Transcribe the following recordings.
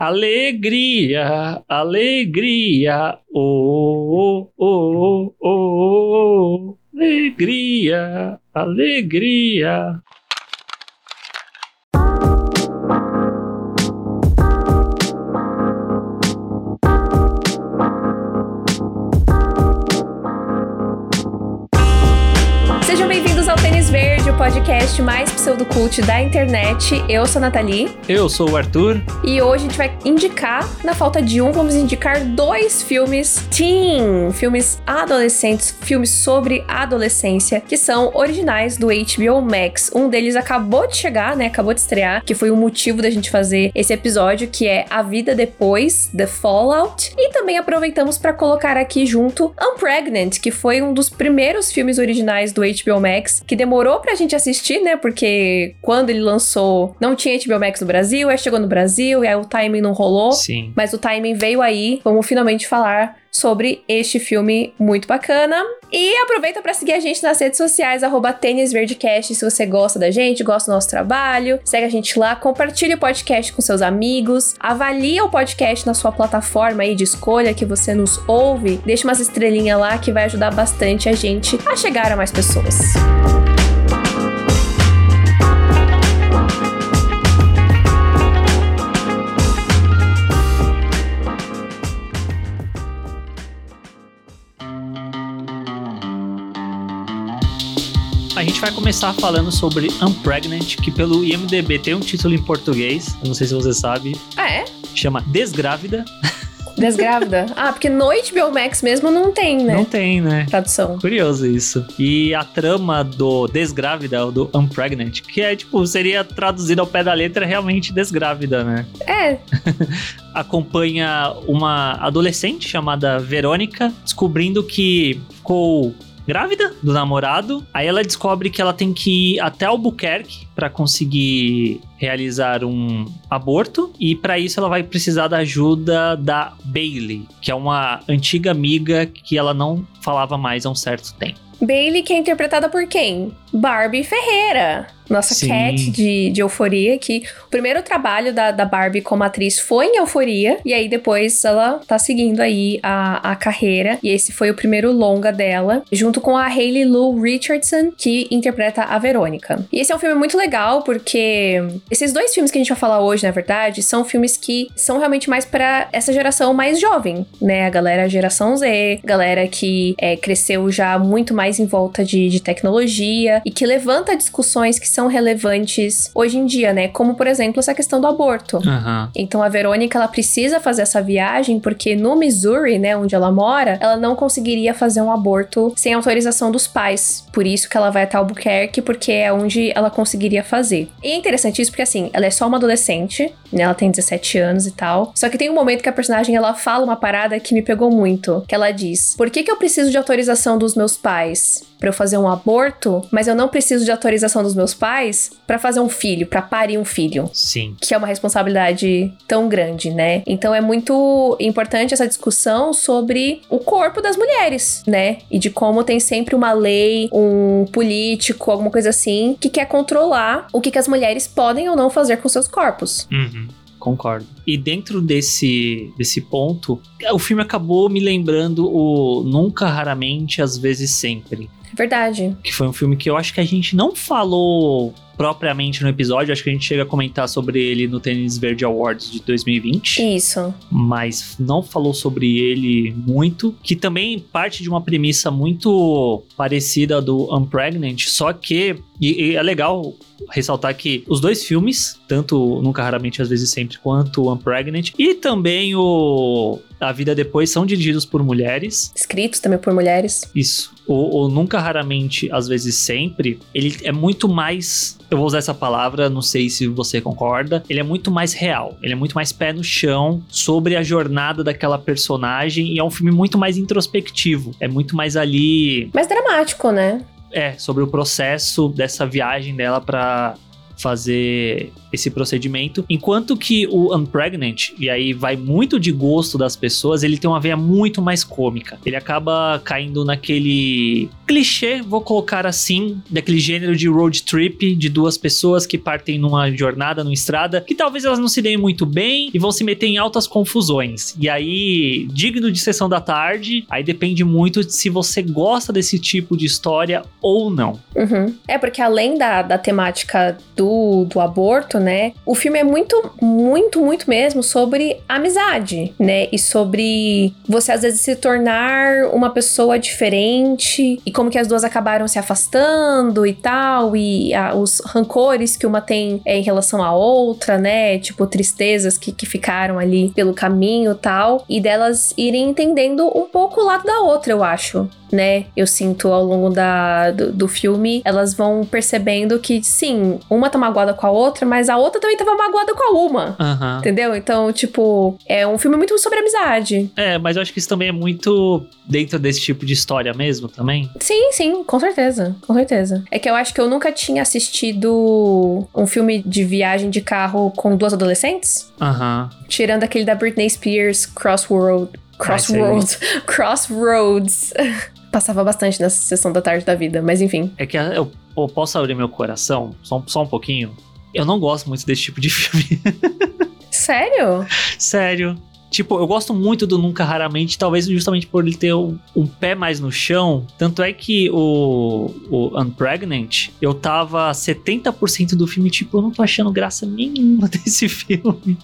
Alegria, alegria, oh, oh, oh, oh, oh, alegria, alegria. Podcast mais pseudocult da internet. Eu sou a Nathalie. Eu sou o Arthur. E hoje a gente vai indicar, na falta de um, vamos indicar dois filmes teen, filmes adolescentes, filmes sobre adolescência, que são originais do HBO Max. Um deles acabou de chegar, né? Acabou de estrear, que foi o motivo da gente fazer esse episódio, que é A Vida Depois, The Fallout. E também aproveitamos para colocar aqui junto Unpregnant, que foi um dos primeiros filmes originais do HBO Max, que demorou pra gente gente assistir, né? Porque quando ele lançou, não tinha HBO Max no Brasil, aí chegou no Brasil, e aí o timing não rolou. Sim. Mas o timing veio aí. Vamos finalmente falar sobre este filme muito bacana. E aproveita para seguir a gente nas redes sociais, arroba tênisverdecast, se você gosta da gente, gosta do nosso trabalho. Segue a gente lá, compartilhe o podcast com seus amigos, avalia o podcast na sua plataforma aí de escolha que você nos ouve. Deixa umas estrelinhas lá que vai ajudar bastante a gente a chegar a mais pessoas. Música gente vai começar falando sobre Unpregnant, que pelo IMDB tem um título em português, eu não sei se você sabe. Ah, é? Chama Desgrávida. Desgrávida? ah, porque no HBO Max mesmo não tem, né? Não tem, né? Tradução. Curioso isso. E a trama do Desgrávida, ou do Unpregnant, que é tipo, seria traduzido ao pé da letra realmente desgrávida, né? É. Acompanha uma adolescente chamada Verônica, descobrindo que ficou grávida do namorado. Aí ela descobre que ela tem que ir até Albuquerque para conseguir realizar um aborto e para isso ela vai precisar da ajuda da Bailey, que é uma antiga amiga que ela não falava mais há um certo tempo. Bailey que é interpretada por quem? Barbie Ferreira nossa Sim. Cat de, de Euforia, que o primeiro trabalho da, da Barbie como atriz foi em Euforia, e aí depois ela tá seguindo aí a, a carreira, e esse foi o primeiro longa dela, junto com a Hayley Lou Richardson, que interpreta a Verônica. E esse é um filme muito legal, porque esses dois filmes que a gente vai falar hoje, na verdade, são filmes que são realmente mais para essa geração mais jovem, né? A galera geração Z, galera que é, cresceu já muito mais em volta de, de tecnologia, e que levanta discussões que são são relevantes hoje em dia, né? Como, por exemplo, essa questão do aborto. Uhum. Então, a Verônica, ela precisa fazer essa viagem porque no Missouri, né, onde ela mora, ela não conseguiria fazer um aborto sem autorização dos pais. Por isso que ela vai até Albuquerque, porque é onde ela conseguiria fazer. E é interessante isso porque, assim, ela é só uma adolescente, né? Ela tem 17 anos e tal. Só que tem um momento que a personagem, ela fala uma parada que me pegou muito. Que ela diz, por que que eu preciso de autorização dos meus pais? Para eu fazer um aborto, mas eu não preciso de autorização dos meus pais para fazer um filho, para parir um filho. Sim. Que é uma responsabilidade tão grande, né? Então é muito importante essa discussão sobre o corpo das mulheres, né? E de como tem sempre uma lei, um político, alguma coisa assim, que quer controlar o que, que as mulheres podem ou não fazer com seus corpos. Uhum. Concordo. E dentro desse, desse ponto, o filme acabou me lembrando o Nunca, Raramente, Às vezes Sempre. Verdade. Que foi um filme que eu acho que a gente não falou propriamente no episódio, acho que a gente chega a comentar sobre ele no Tênis Verde Awards de 2020. Isso. Mas não falou sobre ele muito, que também parte de uma premissa muito parecida do Unpregnant, só que e, e, é legal ressaltar que os dois filmes, tanto Nunca Raramente, Às vezes Sempre, quanto Unpregnant, e também o A Vida Depois, são dirigidos por mulheres. Escritos também por mulheres. Isso. O, o Nunca Raramente, Às vezes Sempre, ele é muito mais eu vou usar essa palavra, não sei se você concorda. Ele é muito mais real, ele é muito mais pé no chão sobre a jornada daquela personagem e é um filme muito mais introspectivo. É muito mais ali. Mais dramático, né? É, sobre o processo dessa viagem dela para fazer esse procedimento. Enquanto que o Unpregnant, e aí vai muito de gosto das pessoas, ele tem uma veia muito mais cômica. Ele acaba caindo naquele clichê, vou colocar assim, daquele gênero de road trip de duas pessoas que partem numa jornada, numa estrada, que talvez elas não se deem muito bem e vão se meter em altas confusões. E aí, digno de sessão da tarde, aí depende muito de se você gosta desse tipo de história ou não. Uhum. É, porque além da, da temática do, do aborto, né? O filme é muito, muito, muito mesmo sobre amizade, né? E sobre você às vezes se tornar uma pessoa diferente e como que as duas acabaram se afastando e tal, e a, os rancores que uma tem é, em relação à outra, né? Tipo, tristezas que, que ficaram ali pelo caminho tal, e delas irem entendendo um pouco o lado da outra, eu acho né? Eu sinto ao longo da, do, do, filme, elas vão percebendo que, sim, uma tá magoada com a outra, mas a outra também tava magoada com a uma. Uhum. Entendeu? Então, tipo, é um filme muito sobre amizade. É, mas eu acho que isso também é muito dentro desse tipo de história mesmo também. Sim, sim, com certeza. Com certeza. É que eu acho que eu nunca tinha assistido um filme de viagem de carro com duas adolescentes. Aham. Uhum. Tirando aquele da Britney Spears, Crossworld. Crossroads. Crossroads. Passava bastante nessa sessão da tarde da vida, mas enfim. É que eu, eu posso abrir meu coração só, só um pouquinho? Eu não gosto muito desse tipo de filme. Sério? Sério. Tipo, eu gosto muito do Nunca Raramente, talvez justamente por ele ter um, um, pé mais no chão. Tanto é que o, o Unpregnant, eu tava 70% do filme, tipo, eu não tô achando graça nenhuma desse filme.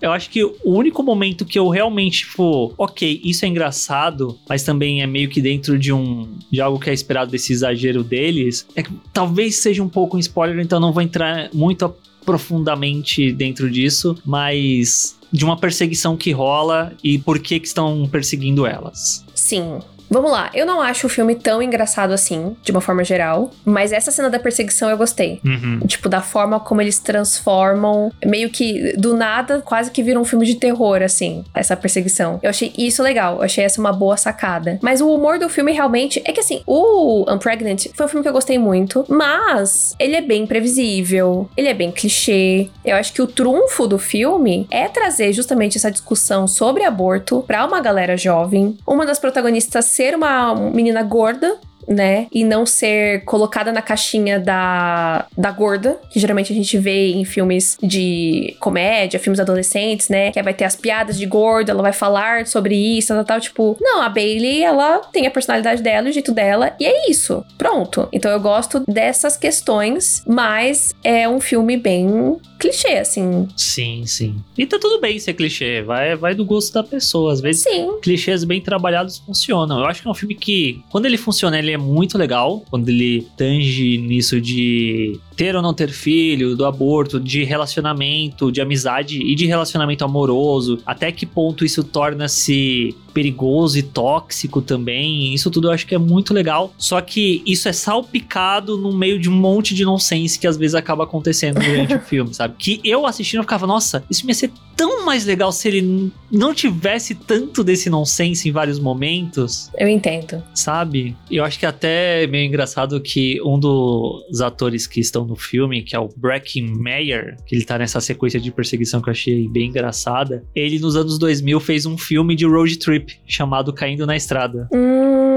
Eu acho que o único momento que eu realmente, tipo, ok, isso é engraçado, mas também é meio que dentro de um. de algo que é esperado desse exagero deles, é que talvez seja um pouco um spoiler, então não vou entrar muito profundamente dentro disso, mas de uma perseguição que rola e por que, que estão perseguindo elas. Sim, Vamos lá, eu não acho o filme tão engraçado assim, de uma forma geral, mas essa cena da perseguição eu gostei. Uhum. Tipo, da forma como eles transformam, meio que do nada, quase que vira um filme de terror, assim, essa perseguição. Eu achei isso legal, eu achei essa uma boa sacada. Mas o humor do filme realmente é que, assim, o Unpregnant foi um filme que eu gostei muito, mas ele é bem previsível, ele é bem clichê. Eu acho que o trunfo do filme é trazer justamente essa discussão sobre aborto para uma galera jovem. Uma das protagonistas ser uma menina gorda, né? E não ser colocada na caixinha da, da gorda, que geralmente a gente vê em filmes de comédia, filmes adolescentes, né? Que vai ter as piadas de gorda, ela vai falar sobre isso, tal, tal. Tipo, não, a Bailey, ela tem a personalidade dela, o jeito dela, e é isso. Pronto. Então eu gosto dessas questões, mas é um filme bem clichê, assim. Sim, sim. E tá tudo bem ser clichê, vai, vai do gosto da pessoa. Às vezes, sim. clichês bem trabalhados funcionam. Eu acho que é um filme que, quando ele funciona, ele é muito legal. Quando ele tange nisso de ter ou não ter filho, do aborto, de relacionamento, de amizade e de relacionamento amoroso, até que ponto isso torna-se perigoso e tóxico também. Isso tudo eu acho que é muito legal. Só que isso é salpicado no meio de um monte de nonsense que às vezes acaba acontecendo durante o filme, sabe? Que eu assistindo eu ficava, nossa, isso ia ser tão mais legal se ele não tivesse tanto desse nonsense em vários momentos. Eu entendo. Sabe? Eu acho que até é meio engraçado que um dos atores que estão no filme, que é o Bracken Meyer, que ele tá nessa sequência de perseguição que eu achei bem engraçada, ele nos anos 2000 fez um filme de road trip chamado Caindo na Estrada. Hum.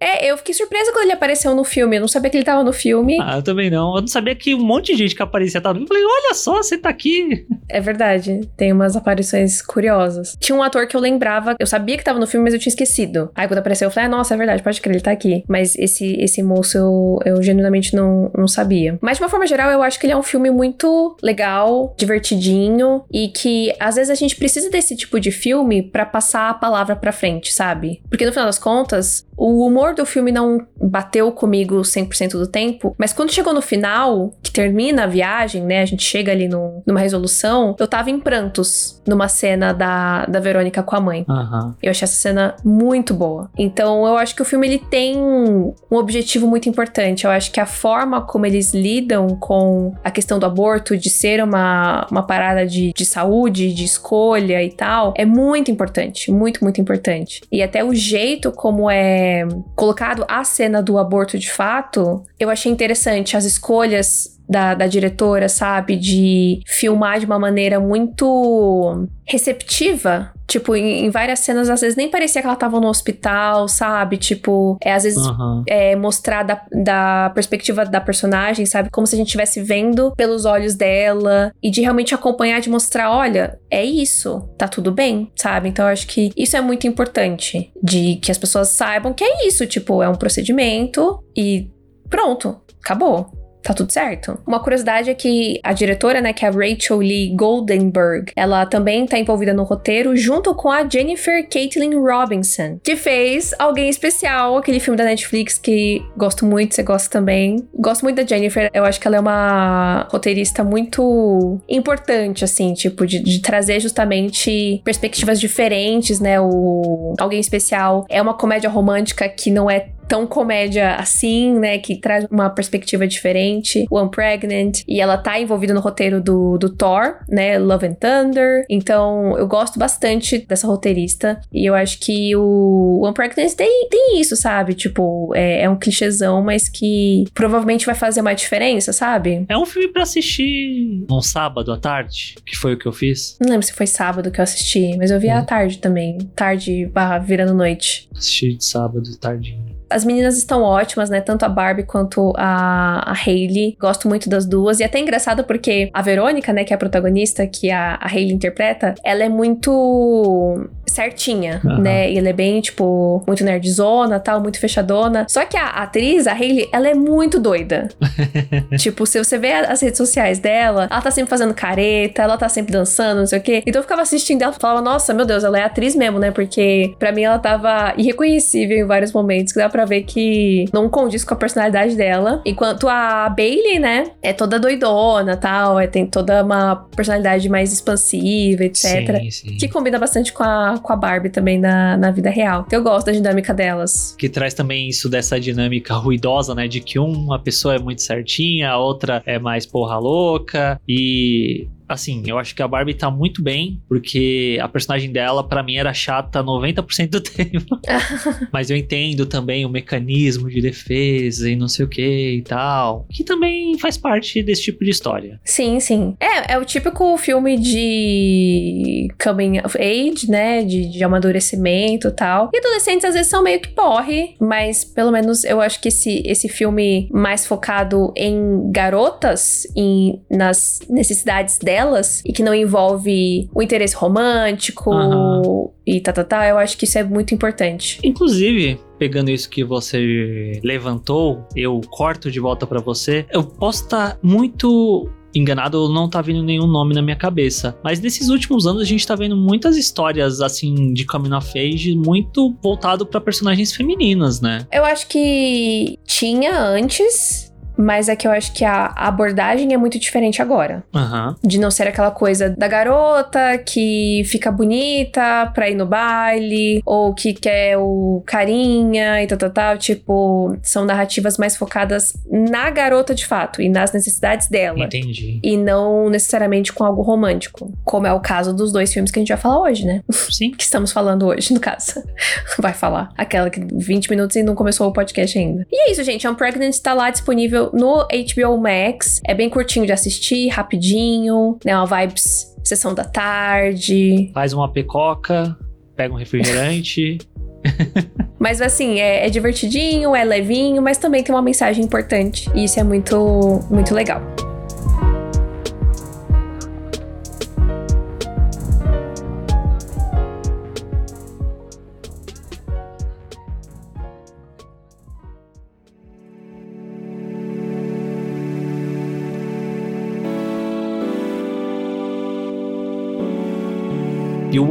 É, eu fiquei surpresa quando ele apareceu no filme. Eu não sabia que ele tava no filme. Ah, eu também não. Eu não sabia que um monte de gente que aparecia tava no filme. Eu falei, olha só, você tá aqui. É verdade. Tem umas aparições curiosas. Tinha um ator que eu lembrava, eu sabia que tava no filme, mas eu tinha esquecido. Aí quando apareceu, eu falei, ah, nossa, é verdade, pode crer, ele tá aqui. Mas esse, esse moço eu, eu genuinamente não, não sabia. Mas de uma forma geral, eu acho que ele é um filme muito legal, divertidinho e que às vezes a gente precisa desse tipo de filme para passar a palavra pra frente, sabe? Porque no final das contas, o humor do filme não bateu comigo 100% do tempo, mas quando chegou no final, que termina a viagem, né, a gente chega ali no, numa resolução, eu tava em prantos numa cena da, da Verônica com a mãe. Uhum. Eu achei essa cena muito boa. Então eu acho que o filme ele tem um objetivo muito importante. Eu acho que a forma como eles lidam com a questão do aborto, de ser uma, uma parada de, de saúde, de escolha e tal, é muito importante. Muito, muito importante. E até o jeito como é colocado a cena do aborto de fato, eu achei interessante. As escolhas da, da diretora, sabe? De filmar de uma maneira muito receptiva. Tipo, em, em, várias cenas, às vezes nem parecia que ela tava no hospital, sabe? Tipo, é, às vezes uhum. é, mostrar da, da perspectiva da personagem, sabe? Como se a gente estivesse vendo pelos olhos dela. E de realmente acompanhar, de mostrar, olha, é isso, tá tudo bem, sabe? Então eu acho que isso é muito importante. De que as pessoas saibam que é isso, tipo, é um procedimento e pronto, acabou tá tudo certo. Uma curiosidade é que a diretora, né, que é a Rachel Lee Goldenberg, ela também tá envolvida no roteiro junto com a Jennifer Caitlin Robinson, que fez Alguém Especial, aquele filme da Netflix que gosto muito, você gosta também. Gosto muito da Jennifer, eu acho que ela é uma roteirista muito importante, assim, tipo, de, de trazer justamente perspectivas diferentes, né? O Alguém Especial é uma comédia romântica que não é tão comédia assim, né? Que traz uma perspectiva diferente. O Unpregnant. E ela tá envolvida no roteiro do, do Thor, né? Love and Thunder. Então, eu gosto bastante dessa roteirista. E eu acho que o Unpregnant tem, tem isso, sabe? Tipo, é, é um clichêzão, mas que provavelmente vai fazer uma diferença, sabe? É um filme para assistir num sábado à tarde, que foi o que eu fiz. Não lembro se foi sábado que eu assisti, mas eu vi hum. à tarde também. Tarde barra virando noite. Assisti de sábado, tardinho. As meninas estão ótimas, né? Tanto a Barbie quanto a, a Hailey. Gosto muito das duas. E é até engraçado porque a Verônica, né, que é a protagonista, que a, a Hailey interpreta, ela é muito certinha, uhum. né? E ela é bem, tipo, muito nerdzona, tal, muito fechadona. Só que a atriz, a Hailey, ela é muito doida. tipo, se você vê as redes sociais dela, ela tá sempre fazendo careta, ela tá sempre dançando, não sei o quê. Então eu ficava assistindo ela e falava, nossa, meu Deus, ela é atriz mesmo, né? Porque para mim ela tava irreconhecível em vários momentos, que dá pra ver que não condiz com a personalidade dela. Enquanto a Bailey, né, é toda doidona, tal, é, tem toda uma personalidade mais expansiva, etc. Sim, sim. Que combina bastante com a, com a Barbie também na, na vida real. Eu gosto da dinâmica delas. Que traz também isso dessa dinâmica ruidosa, né? De que uma pessoa é muito certinha, a outra é mais porra louca. E assim, eu acho que a Barbie tá muito bem, porque a personagem dela, para mim, era chata 90% do tempo. Mas eu entendo também o mecanismo de defesa e não sei o que e tal. Que também faz parte desse tipo de história. Sim, sim. É, é o típico filme de coming of age, né? De, de amadurecimento e tal. E adolescentes às vezes são meio que porre, mas pelo menos eu acho que esse, esse filme mais focado em garotas, em, nas necessidades delas delas e que não envolve o interesse romântico uhum. e tá, tá, tá, eu acho que isso é muito importante. Inclusive, pegando isso que você levantou, eu corto de volta para você. Eu posso estar tá muito enganado, não tá vindo nenhum nome na minha cabeça. Mas nesses últimos anos a gente tá vendo muitas histórias assim de coming of age muito voltado para personagens femininas, né? Eu acho que tinha antes, mas é que eu acho que a abordagem é muito diferente agora. Uhum. De não ser aquela coisa da garota que fica bonita pra ir no baile, ou que quer o carinha e tal, tal, tal. Tipo, são narrativas mais focadas na garota de fato e nas necessidades dela. Entendi. E não necessariamente com algo romântico. Como é o caso dos dois filmes que a gente vai falar hoje, né? Sim. que estamos falando hoje, no caso. vai falar. Aquela que 20 minutos e não começou o podcast ainda. E é isso, gente. Unpregnant está lá disponível no HBO Max. É bem curtinho de assistir, rapidinho, né? Uma vibes sessão da tarde. Faz uma pecoca, pega um refrigerante. mas assim, é, é, divertidinho, é levinho, mas também tem uma mensagem importante. E isso é muito, muito legal.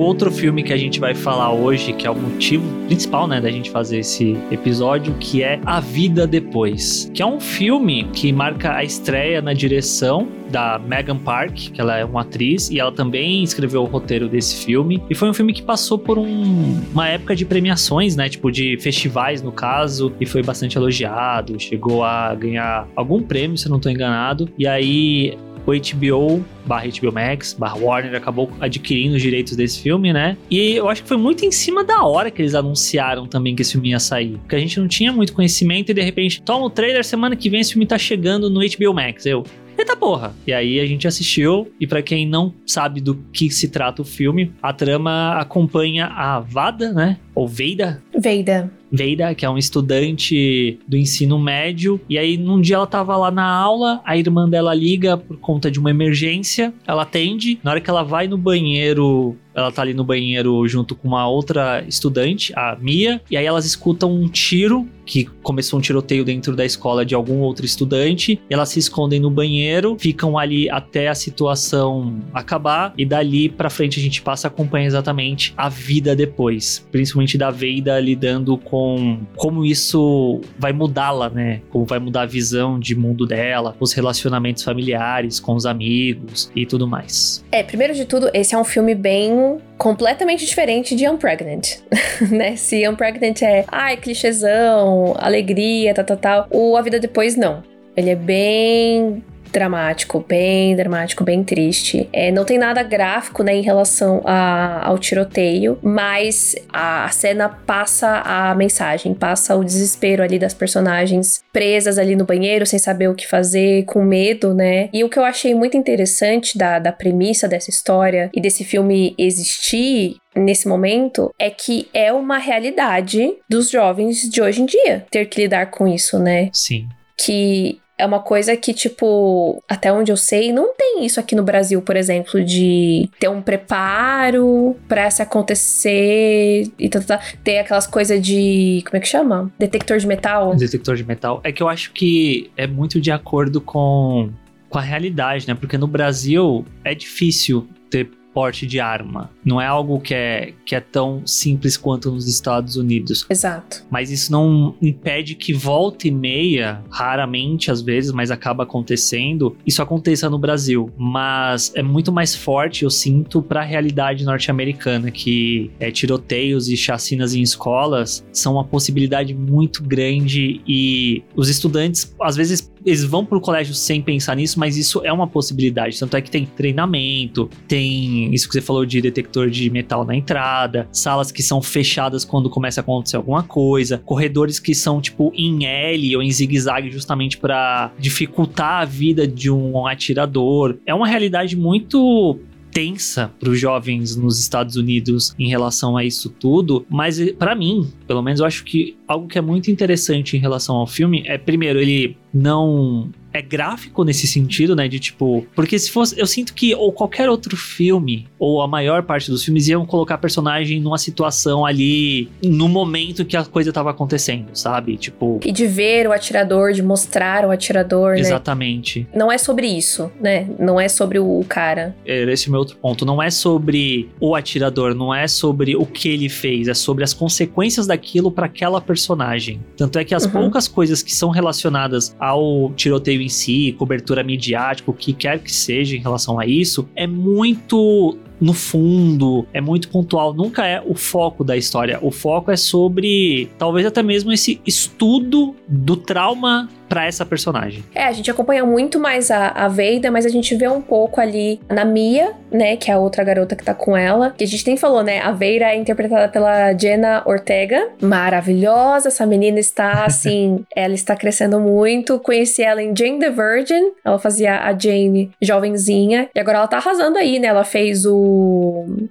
Outro filme que a gente vai falar hoje, que é o motivo principal, né, da gente fazer esse episódio, que é A Vida Depois, que é um filme que marca a estreia na direção da Megan Park, que ela é uma atriz, e ela também escreveu o roteiro desse filme. E foi um filme que passou por um, uma época de premiações, né? Tipo, de festivais, no caso, e foi bastante elogiado. Chegou a ganhar algum prêmio, se eu não estou enganado. E aí o HBO barra HBO Max, barra Warner acabou adquirindo os direitos desse filme, né? E eu acho que foi muito em cima da hora que eles anunciaram também que esse filme ia sair. Porque a gente não tinha muito conhecimento e de repente, toma o trailer, semana que vem esse filme tá chegando no HBO Max. Eu, eita porra. E aí a gente assistiu, e para quem não sabe do que se trata o filme, a trama acompanha a Vada, né? Ou Veida. Veida. Veida, que é um estudante do ensino médio, e aí num dia ela tava lá na aula, a irmã dela liga por conta de uma emergência, ela atende, na hora que ela vai no banheiro ela tá ali no banheiro junto com uma outra estudante, a Mia, e aí elas escutam um tiro que começou um tiroteio dentro da escola de algum outro estudante. Elas se escondem no banheiro, ficam ali até a situação acabar e dali para frente a gente passa a acompanhar exatamente a vida depois, principalmente da Veida lidando com como isso vai mudá-la, né? Como vai mudar a visão de mundo dela, os relacionamentos familiares com os amigos e tudo mais. É, primeiro de tudo, esse é um filme bem completamente diferente de Unpregnant, né? Se Unpregnant é, ai, clichêzão, alegria, tal, tal, tal. O A Vida Depois, não. Ele é bem dramático, bem dramático, bem triste. É, não tem nada gráfico, né, em relação a, ao tiroteio, mas a cena passa a mensagem, passa o desespero ali das personagens presas ali no banheiro, sem saber o que fazer, com medo, né? E o que eu achei muito interessante da, da premissa dessa história e desse filme existir nesse momento é que é uma realidade dos jovens de hoje em dia ter que lidar com isso, né? Sim. Que é uma coisa que, tipo, até onde eu sei, não tem isso aqui no Brasil, por exemplo, de ter um preparo pra se acontecer e tá, tá, tá. ter aquelas coisas de. Como é que chama? Detector de metal. Detector de metal. É que eu acho que é muito de acordo com, com a realidade, né? Porque no Brasil é difícil ter porte de arma. Não é algo que é, que é tão simples quanto nos Estados Unidos. Exato. Mas isso não impede que volta e meia, raramente às vezes, mas acaba acontecendo, isso aconteça no Brasil. Mas é muito mais forte, eu sinto, para a realidade norte-americana, que é, tiroteios e chacinas em escolas são uma possibilidade muito grande e os estudantes, às vezes, eles vão pro colégio sem pensar nisso, mas isso é uma possibilidade. Tanto é que tem treinamento, tem isso que você falou de detector de metal na entrada, salas que são fechadas quando começa a acontecer alguma coisa, corredores que são tipo em L ou em zigue-zague justamente para dificultar a vida de um atirador. É uma realidade muito tensa para os jovens nos Estados Unidos em relação a isso tudo, mas para mim, pelo menos eu acho que algo que é muito interessante em relação ao filme é primeiro ele não é gráfico nesse sentido, né? De tipo. Porque se fosse. Eu sinto que ou qualquer outro filme, ou a maior parte dos filmes, iam colocar personagem numa situação ali no momento que a coisa tava acontecendo, sabe? Tipo. E de ver o atirador, de mostrar o atirador, Exatamente. né? Exatamente. Não é sobre isso, né? Não é sobre o cara. É, esse é o meu outro ponto. Não é sobre o atirador, não é sobre o que ele fez, é sobre as consequências daquilo para aquela personagem. Tanto é que as uhum. poucas coisas que são relacionadas ao tiroteio em si, cobertura midiática, o que quer que seja em relação a isso, é muito no fundo, é muito pontual, nunca é o foco da história. O foco é sobre talvez até mesmo esse estudo do trauma para essa personagem. É, a gente acompanha muito mais a, a Veida, mas a gente vê um pouco ali na Mia, né, que é a outra garota que tá com ela, que a gente nem falou, né, a Veira é interpretada pela Jenna Ortega, maravilhosa, essa menina está, assim, ela está crescendo muito, conheci ela em Jane the Virgin, ela fazia a Jane jovenzinha, e agora ela tá arrasando aí, né, ela fez o,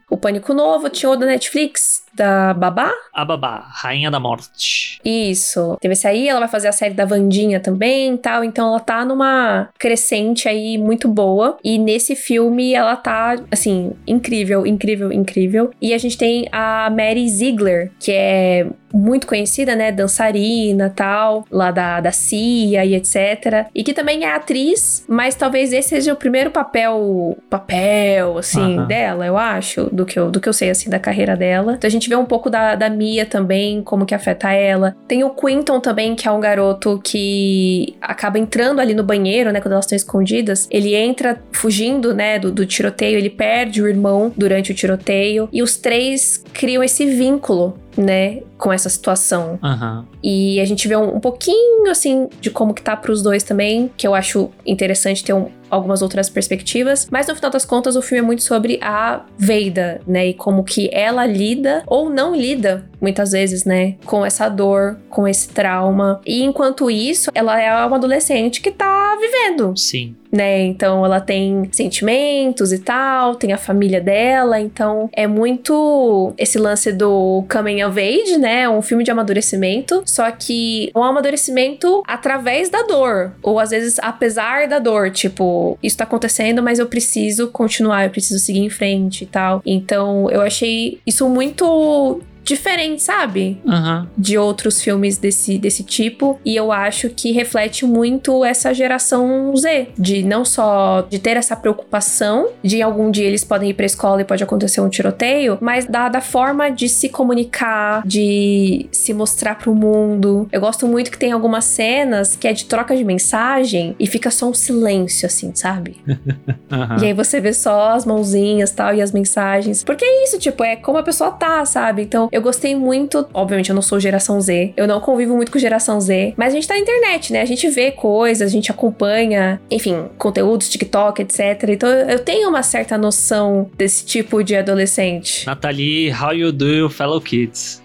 o Pânico Novo, tinha o da Netflix, da Babá? A Babá, Rainha da Morte. Isso. Teve esse aí, ela vai fazer a série da Vandinha também tal. Então ela tá numa crescente aí muito boa. E nesse filme ela tá, assim, incrível, incrível, incrível. E a gente tem a Mary Ziegler, que é muito conhecida, né? Dançarina tal, lá da, da CIA e etc. E que também é atriz, mas talvez esse seja o primeiro papel, papel, assim, uh -huh. dela, eu acho, do que eu, do que eu sei, assim, da carreira dela. Então a gente vê um pouco da, da Mia também, como que afeta ela. Tem o Quinton também, que é um garoto que acaba entrando ali no banheiro, né? Quando elas estão escondidas. Ele entra fugindo, né? Do, do tiroteio, ele perde o irmão durante o tiroteio. E os três criam esse vínculo né, com essa situação. Uhum. E a gente vê um, um, pouquinho, assim, de como que tá pros dois também, que eu acho interessante ter um, algumas outras perspectivas. Mas no final das contas, o filme é muito sobre a Veida, né, e como que ela lida ou não lida, muitas vezes, né, com essa dor, com esse trauma. E enquanto isso, ela é uma adolescente que tá vivendo. Sim né? Então ela tem sentimentos e tal, tem a família dela, então é muito esse lance do coming of age, né? Um filme de amadurecimento, só que um amadurecimento através da dor, ou às vezes apesar da dor, tipo, isso tá acontecendo, mas eu preciso continuar, eu preciso seguir em frente e tal. Então eu achei isso muito diferente, sabe? Uhum. De outros filmes desse, desse tipo. E eu acho que reflete muito essa geração Z. De não só de ter essa preocupação de algum dia eles podem ir pra escola e pode acontecer um tiroteio, mas da, da forma de se comunicar, de se mostrar pro mundo. Eu gosto muito que tem algumas cenas que é de troca de mensagem e fica só um silêncio, assim, sabe? uhum. E aí você vê só as mãozinhas tal e as mensagens. Porque é isso, tipo, é como a pessoa tá, sabe? Então eu gostei muito. Obviamente, eu não sou geração Z. Eu não convivo muito com geração Z. Mas a gente tá na internet, né? A gente vê coisas, a gente acompanha, enfim, conteúdos, TikTok, etc. Então eu tenho uma certa noção desse tipo de adolescente. Nathalie, how you do, fellow kids?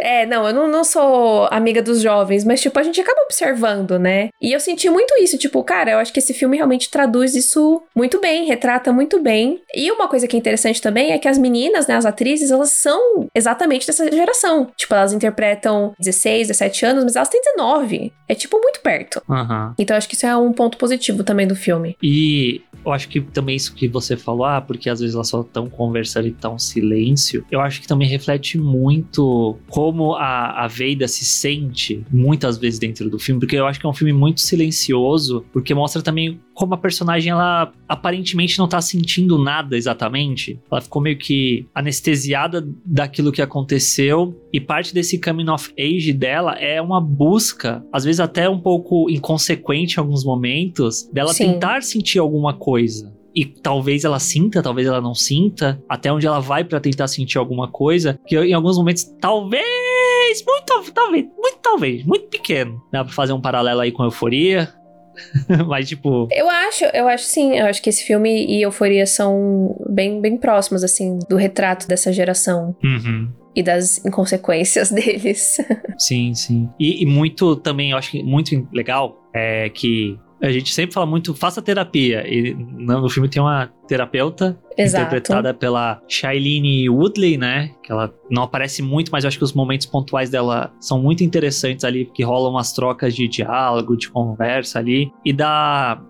É, não, eu não, não sou amiga dos jovens, mas, tipo, a gente acaba observando, né? E eu senti muito isso, tipo, cara, eu acho que esse filme realmente traduz isso muito bem, retrata muito bem. E uma coisa que é interessante também é que as meninas, né, as atrizes, elas são exatamente dessa geração. Tipo, elas interpretam 16, 17 anos, mas elas têm 19. É, tipo, muito perto. Uhum. Então, acho que isso é um ponto positivo também do filme. E eu acho que também isso que você falou, ah, porque às vezes elas só estão conversando e um silêncio, eu acho que também reflete muito como a, a Veida se sente muitas vezes dentro do filme, porque eu acho que é um filme muito silencioso, porque mostra também como a personagem ela aparentemente não tá sentindo nada exatamente. Ela ficou meio que anestesiada daquilo que aconteceu e parte desse coming of age dela é uma busca, às vezes até um pouco inconsequente em alguns momentos, dela Sim. tentar sentir alguma coisa e talvez ela sinta, talvez ela não sinta, até onde ela vai para tentar sentir alguma coisa, que em alguns momentos talvez, muito talvez, muito talvez, muito pequeno. Dá pra fazer um paralelo aí com Euforia. Mas, tipo. Eu acho, eu acho sim. Eu acho que esse filme e Euforia são bem, bem próximos, assim, do retrato dessa geração. Uhum. E das inconsequências deles. sim, sim. E, e muito também, eu acho que muito legal é que a gente sempre fala muito, faça terapia. E no filme tem uma terapeuta Exato. interpretada pela Shailene Woodley, né? Que ela não aparece muito, mas eu acho que os momentos pontuais dela são muito interessantes ali, que rolam umas trocas de diálogo, de conversa ali. E da,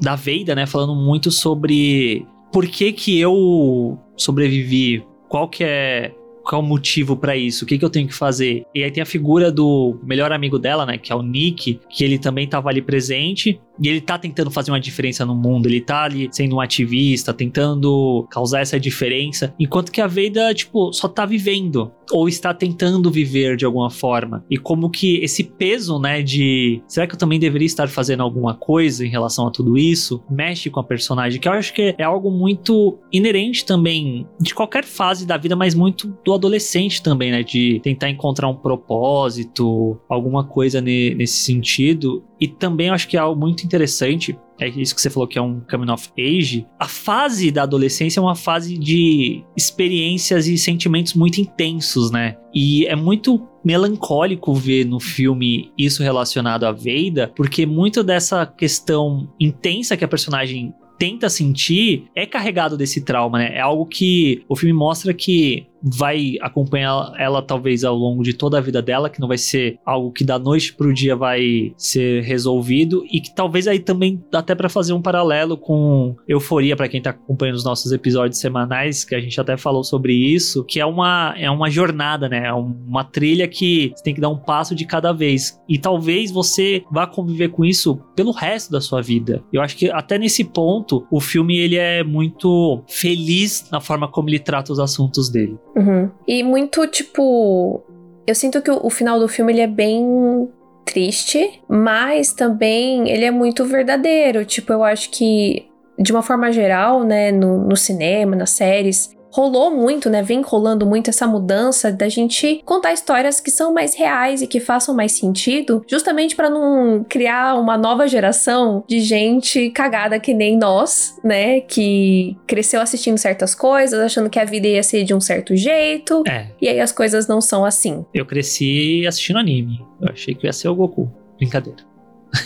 da Veida, né? Falando muito sobre por que que eu sobrevivi, qual que é qual o motivo para isso? O que, que eu tenho que fazer? E aí tem a figura do melhor amigo dela, né? Que é o Nick, que ele também tava ali presente. E ele tá tentando fazer uma diferença no mundo, ele tá ali sendo um ativista, tentando causar essa diferença, enquanto que a Veida, tipo, só tá vivendo, ou está tentando viver de alguma forma. E como que esse peso, né, de será que eu também deveria estar fazendo alguma coisa em relação a tudo isso, mexe com a personagem, que eu acho que é algo muito inerente também de qualquer fase da vida, mas muito do adolescente também, né, de tentar encontrar um propósito, alguma coisa nesse sentido. E também acho que é algo muito interessante, é isso que você falou que é um coming of age. A fase da adolescência é uma fase de experiências e sentimentos muito intensos, né? E é muito melancólico ver no filme isso relacionado à Veida, porque muito dessa questão intensa que a personagem tenta sentir é carregado desse trauma, né? É algo que o filme mostra que vai acompanhar ela talvez ao longo de toda a vida dela, que não vai ser algo que da noite pro dia vai ser resolvido e que talvez aí também dá até para fazer um paralelo com Euforia para quem tá acompanhando os nossos episódios semanais, que a gente até falou sobre isso, que é uma é uma jornada, né? É uma trilha que você tem que dar um passo de cada vez. E talvez você vá conviver com isso pelo resto da sua vida. Eu acho que até nesse ponto o filme ele é muito feliz na forma como ele trata os assuntos dele. Uhum. E muito, tipo. Eu sinto que o, o final do filme ele é bem triste, mas também ele é muito verdadeiro. Tipo, eu acho que, de uma forma geral, né, no, no cinema, nas séries, rolou muito, né? Vem rolando muito essa mudança da gente contar histórias que são mais reais e que façam mais sentido, justamente para não criar uma nova geração de gente cagada que nem nós, né? Que cresceu assistindo certas coisas, achando que a vida ia ser de um certo jeito. É. E aí as coisas não são assim. Eu cresci assistindo anime. Eu achei que ia ser o Goku. Brincadeira.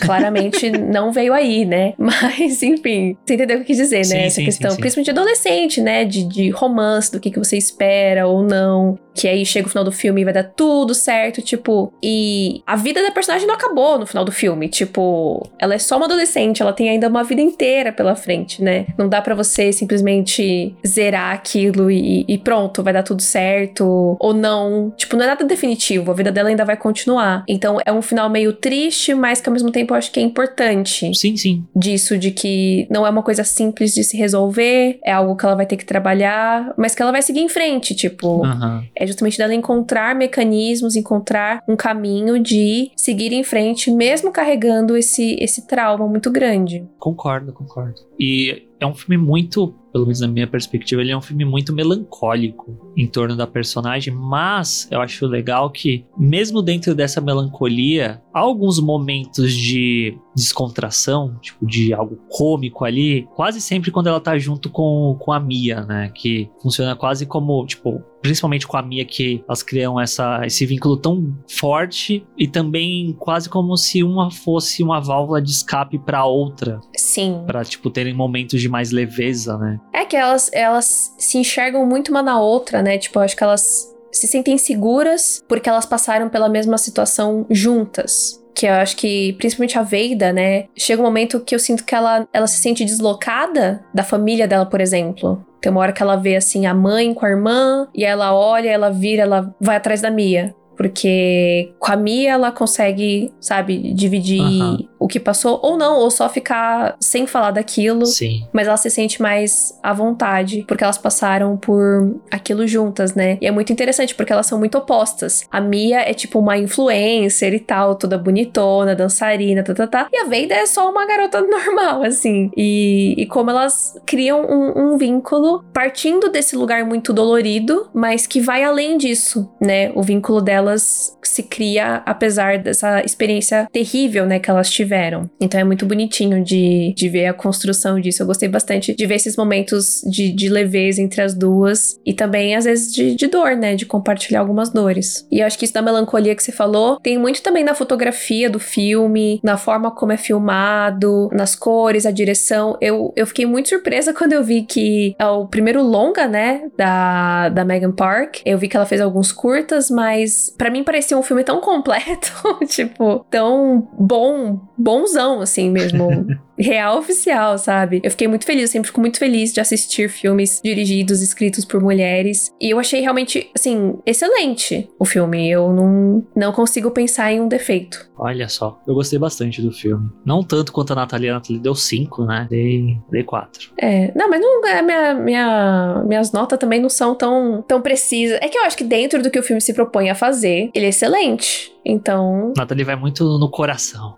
Claramente não veio aí, né? Mas, enfim, você entendeu o que eu quis dizer, né? Sim, Essa sim, questão, sim. principalmente de adolescente, né? De, de romance, do que, que você espera ou não. Que aí chega o final do filme e vai dar tudo certo, tipo. E a vida da personagem não acabou no final do filme. Tipo, ela é só uma adolescente, ela tem ainda uma vida inteira pela frente, né? Não dá pra você simplesmente zerar aquilo e, e pronto, vai dar tudo certo. Ou não. Tipo, não é nada definitivo. A vida dela ainda vai continuar. Então é um final meio triste, mas que ao mesmo tempo eu acho que é importante Sim, sim. disso de que não é uma coisa simples de se resolver, é algo que ela vai ter que trabalhar, mas que ela vai seguir em frente, tipo, Aham. É justamente dela encontrar mecanismos, encontrar um caminho de seguir em frente, mesmo carregando esse esse trauma muito grande. Concordo, concordo. E é um filme muito, pelo menos na minha perspectiva, ele é um filme muito melancólico em torno da personagem, mas eu acho legal que, mesmo dentro dessa melancolia, há alguns momentos de descontração, tipo, de algo cômico ali, quase sempre quando ela tá junto com, com a Mia, né? Que funciona quase como, tipo, principalmente com a Mia, que elas criam essa, esse vínculo tão forte e também quase como se uma fosse uma válvula de escape pra outra. Sim. Pra, tipo, terem momentos de mais leveza, né? É que elas elas se enxergam muito uma na outra, né? Tipo, eu acho que elas se sentem seguras porque elas passaram pela mesma situação juntas. Que eu acho que, principalmente a Veida, né? Chega um momento que eu sinto que ela, ela se sente deslocada da família dela, por exemplo. Tem uma hora que ela vê, assim, a mãe com a irmã, e ela olha, ela vira, ela vai atrás da Mia. Porque com a Mia ela consegue, sabe, dividir Aham. o que passou, ou não, ou só ficar sem falar daquilo Sim. mas ela se sente mais à vontade, porque elas passaram por aquilo juntas, né? E é muito interessante, porque elas são muito opostas. A Mia é tipo uma influencer e tal, toda bonitona, dançarina, tá, tá, tá. E a Veida é só uma garota normal, assim. E, e como elas criam um, um vínculo partindo desse lugar muito dolorido, mas que vai além disso, né? O vínculo delas se cria apesar dessa experiência terrível, né, que elas tiveram. Então é muito bonitinho de, de ver a construção disso. Eu gostei bastante de ver esses momentos de, de leveza entre as duas e também, às vezes, de, de dor, né, de compartilhar algumas dores. E eu acho que isso da melancolia que você falou tem muito também na fotografia do filme, na forma como é filmado, nas cores, a direção. Eu, eu fiquei muito surpresa quando eu vi que é o primeiro longa, né, da, da Megan Park. Eu vi que ela fez alguns curtas, mas pra mim parecia um filme tão completo, tipo, tão bom, bonzão, assim mesmo. Real oficial, sabe? Eu fiquei muito feliz, eu sempre fico muito feliz de assistir filmes dirigidos, escritos por mulheres. E eu achei realmente, assim, excelente o filme. Eu não, não consigo pensar em um defeito. Olha só, eu gostei bastante do filme. Não tanto quanto a Nathalie, a Nathalie deu 5, né? Dei, dei 4. É, não, mas não, é, minha, minha, minhas notas também não são tão, tão precisas. É que eu acho que dentro do que o filme se propõe a fazer, ele é excelente. Então, Nathalie vai muito no coração.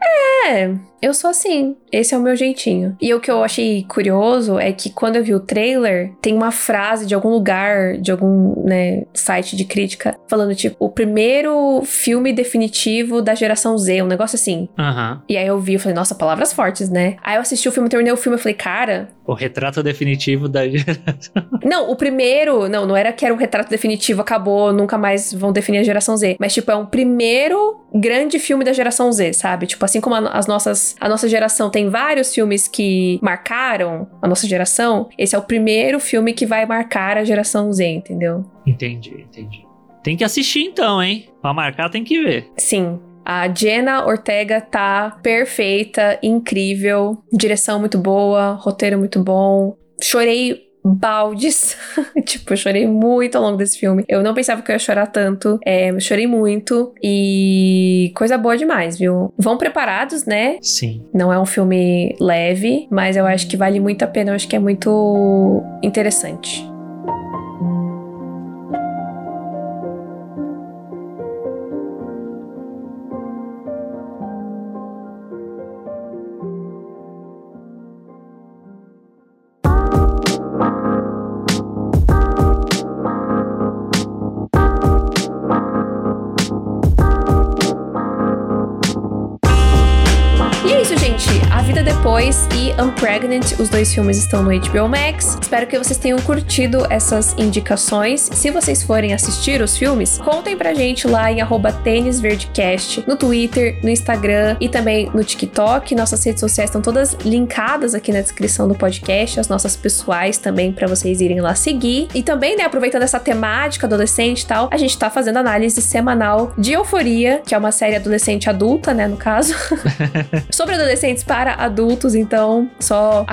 É, eu sou assim. Esse é o meu jeitinho. E o que eu achei curioso é que quando eu vi o trailer, tem uma frase de algum lugar, de algum né, site de crítica, falando tipo, o primeiro filme definitivo da geração Z, um negócio assim. Aham. E aí eu vi, eu falei, nossa, palavras fortes, né? Aí eu assisti o filme, terminei o filme, eu falei, cara. O retrato definitivo da Não, o primeiro, não, não era que era o retrato definitivo, acabou, nunca mais vão definir a geração Z. Mas, tipo, é um primeiro grande filme da geração Z, sabe? Tipo, assim como a, as nossas, a nossa geração tem vários filmes que marcaram a nossa geração, esse é o primeiro filme que vai marcar a geração Z, entendeu? Entendi, entendi. Tem que assistir então, hein? Pra marcar tem que ver. Sim. A Jenna Ortega tá perfeita, incrível, direção muito boa, roteiro muito bom. Chorei baldes. tipo, eu chorei muito ao longo desse filme. Eu não pensava que eu ia chorar tanto. É, chorei muito. E coisa boa demais, viu? Vão preparados, né? Sim. Não é um filme leve, mas eu acho que vale muito a pena. Eu acho que é muito interessante. Pregnant, os dois filmes estão no HBO Max. Espero que vocês tenham curtido essas indicações. Se vocês forem assistir os filmes, contem pra gente lá em tênisverdecast, no Twitter, no Instagram e também no TikTok. Nossas redes sociais estão todas linkadas aqui na descrição do podcast, as nossas pessoais também para vocês irem lá seguir. E também, né, aproveitando essa temática adolescente e tal, a gente tá fazendo análise semanal de Euforia, que é uma série adolescente adulta, né, no caso, sobre adolescentes para adultos. Então, só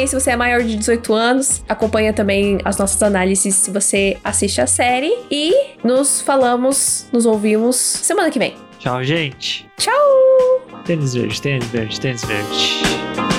acompanhe se você é maior de 18 anos. Acompanha também as nossas análises se você assiste a série. E nos falamos, nos ouvimos semana que vem. Tchau, gente. Tchau! Tênis verde, tênis verde, tênis verde.